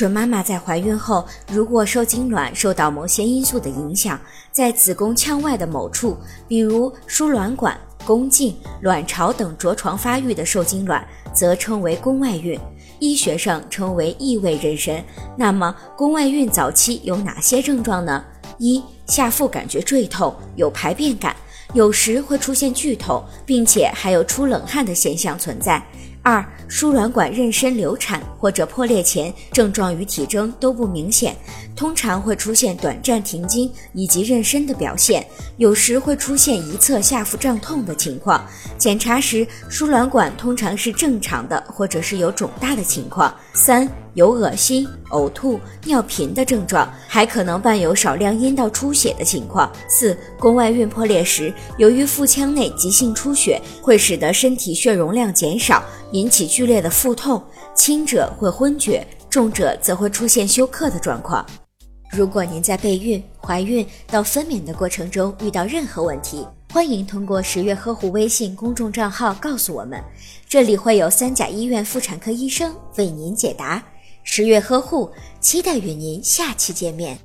准妈妈在怀孕后，如果受精卵受到某些因素的影响，在子宫腔外的某处，比如输卵管、宫颈、卵巢等着床发育的受精卵，则称为宫外孕，医学上称为异位妊娠。那么，宫外孕早期有哪些症状呢？一、下腹感觉坠痛，有排便感，有时会出现剧痛，并且还有出冷汗的现象存在。二、输卵管妊娠流产或者破裂前，症状与体征都不明显，通常会出现短暂停经以及妊娠的表现，有时会出现一侧下腹胀痛的情况。检查时，输卵管通常是正常的，或者是有肿大的情况。三、有恶心、呕吐、尿频的症状，还可能伴有少量阴道出血的情况。四、宫外孕破裂时，由于腹腔内急性出血，会使得身体血容量减少。引起剧烈的腹痛，轻者会昏厥，重者则会出现休克的状况。如果您在备孕、怀孕到分娩的过程中遇到任何问题，欢迎通过十月呵护微信公众账号告诉我们，这里会有三甲医院妇产科医生为您解答。十月呵护，期待与您下期见面。